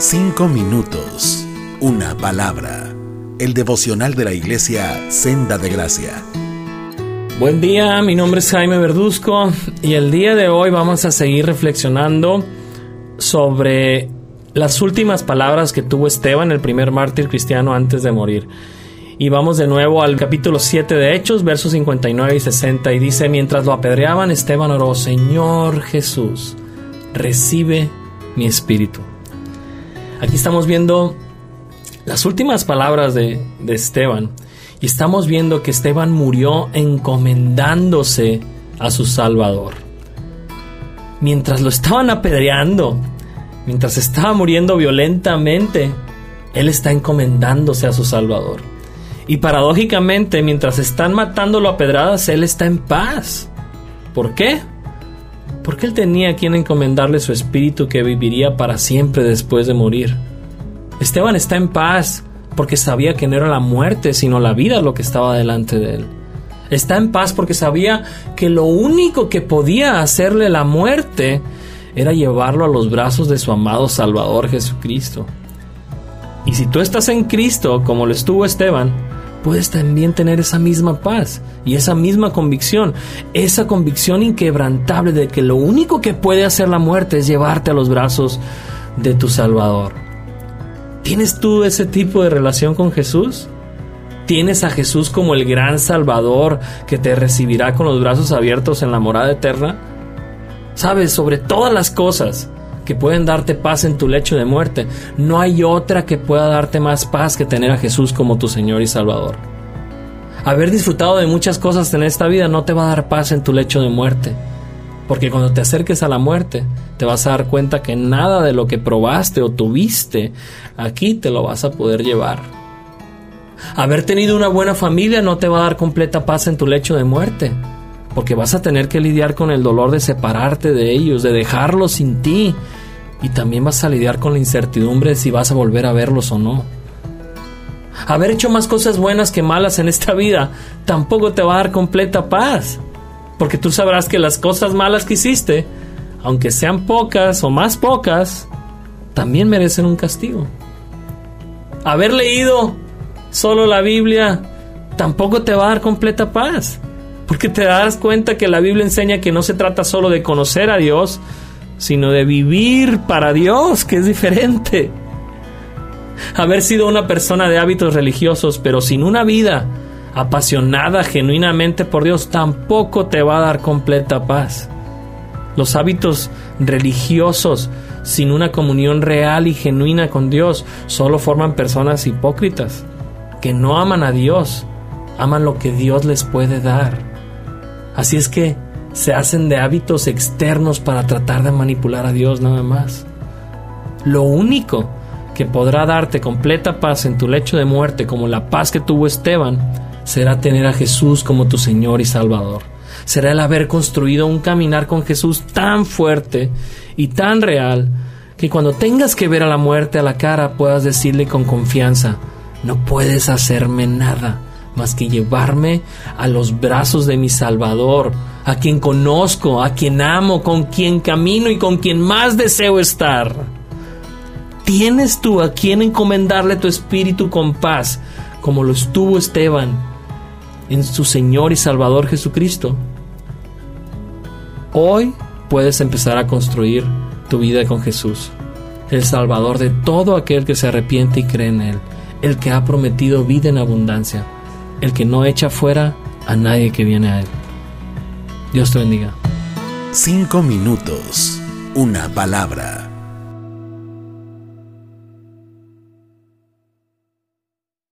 Cinco minutos, una palabra. El devocional de la iglesia Senda de Gracia. Buen día, mi nombre es Jaime Verduzco y el día de hoy vamos a seguir reflexionando sobre las últimas palabras que tuvo Esteban, el primer mártir cristiano antes de morir. Y vamos de nuevo al capítulo 7 de Hechos, versos 59 y 60, y dice, mientras lo apedreaban, Esteban oró, Señor Jesús, recibe mi espíritu. Aquí estamos viendo las últimas palabras de, Esteban, y estamos viendo que Esteban murió encomendándose a su Salvador. Mientras lo estaban apedreando, mientras estaba muriendo violentamente, él está encomendándose a su Salvador. Y paradójicamente, mientras están matándolo a pedradas, él está en paz. ¿Por qué? Porque él tenía a quien encomendarle su espíritu que viviría para siempre después de morir. Esteban está en paz porque sabía que no era la muerte, sino la vida lo que estaba delante de él. Está en paz porque sabía que lo único que podía hacerle la muerte era llevarlo a los brazos de su amado Salvador Jesucristo. Y si tú estás en Cristo, como lo estuvo Esteban, puedes también tener esa misma paz y esa misma convicción, esa convicción inquebrantable de que lo único que puede hacer la muerte es llevarte a los brazos de tu Salvador. ¿Tienes tú ese tipo de relación con Jesús? ¿Tienes a Jesús como el gran Salvador que te recibirá con los brazos abiertos en la morada eterna? Sabes, sobre todas las cosas, que pueden darte paz en tu lecho de muerte. No hay otra que pueda darte más paz que tener a Jesús como tu Señor y Salvador. Haber disfrutado de muchas cosas en esta vida no te va a dar paz en tu lecho de muerte. Porque cuando te acerques a la muerte, te vas a dar cuenta que nada de lo que probaste o tuviste aquí te lo vas a poder llevar. Haber tenido una buena familia no te va a dar completa paz en tu lecho de muerte porque vas a tener que lidiar con el dolor de separarte de ellos, de dejarlos sin ti, y también vas a lidiar con la incertidumbre de si vas a volver a verlos o no. Haber hecho más cosas buenas que malas en esta vida tampoco te va a dar completa paz, porque tú sabrás que las cosas malas que hiciste, aunque sean pocas o más pocas, también merecen un castigo. Haber leído solo la Biblia tampoco te va a dar completa paz, porque te das cuenta que la Biblia enseña que no se trata solo de conocer a Dios, sino de vivir para Dios, que es diferente. Haber sido una persona de hábitos religiosos, pero sin una vida apasionada genuinamente por Dios, tampoco te va a dar completa paz. Los hábitos religiosos sin una comunión real y genuina con Dios solo forman personas hipócritas, que no aman a Dios, aman lo que Dios les puede dar. Así es que se hacen de hábitos externos para tratar de manipular a Dios nada más. Lo único que podrá darte completa paz en tu lecho de muerte, como la paz que tuvo Esteban, será tener a Jesús como tu Señor y Salvador. Será el haber construido un caminar con Jesús tan fuerte y tan real que cuando tengas que ver a la muerte a la cara puedas decirle con confianza, no puedes hacerme nada más que llevarme a los brazos de mi Salvador, a quien conozco, a quien amo, con quien camino y con quien más deseo estar. ¿Tienes tú a quien encomendarle tu espíritu con paz, como lo estuvo Esteban en su Señor y Salvador Jesucristo? Hoy puedes empezar a construir tu vida con Jesús, el Salvador de todo aquel que se arrepiente y cree en Él, el que ha prometido vida en abundancia el que no echa fuera a nadie que viene a Él. Dios te bendiga. Cinco minutos, una palabra.